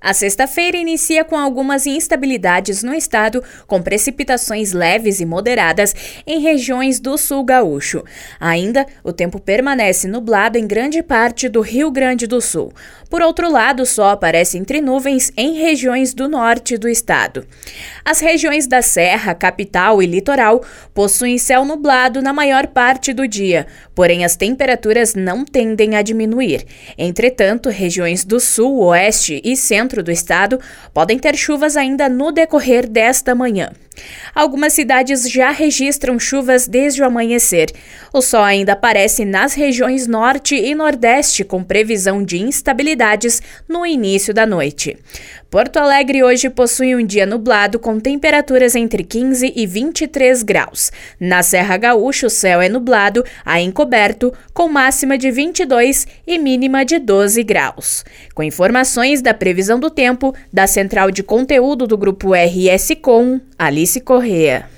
A sexta-feira inicia com algumas instabilidades no estado, com precipitações leves e moderadas em regiões do sul gaúcho. Ainda, o tempo permanece nublado em grande parte do Rio Grande do Sul. Por outro lado, o sol aparece entre nuvens em regiões do norte do estado. As regiões da Serra, Capital e Litoral possuem céu nublado na maior parte do dia, porém as temperaturas não tendem a diminuir. Entretanto, regiões do sul, oeste e centro centro do estado podem ter chuvas ainda no decorrer desta manhã. Algumas cidades já registram chuvas desde o amanhecer. O sol ainda aparece nas regiões norte e nordeste, com previsão de instabilidades no início da noite. Porto Alegre hoje possui um dia nublado com temperaturas entre 15 e 23 graus. Na Serra Gaúcha, o céu é nublado a encoberto, com máxima de 22 e mínima de 12 graus. Com informações da previsão do tempo da Central de Conteúdo do Grupo RS Com, Alice Correa.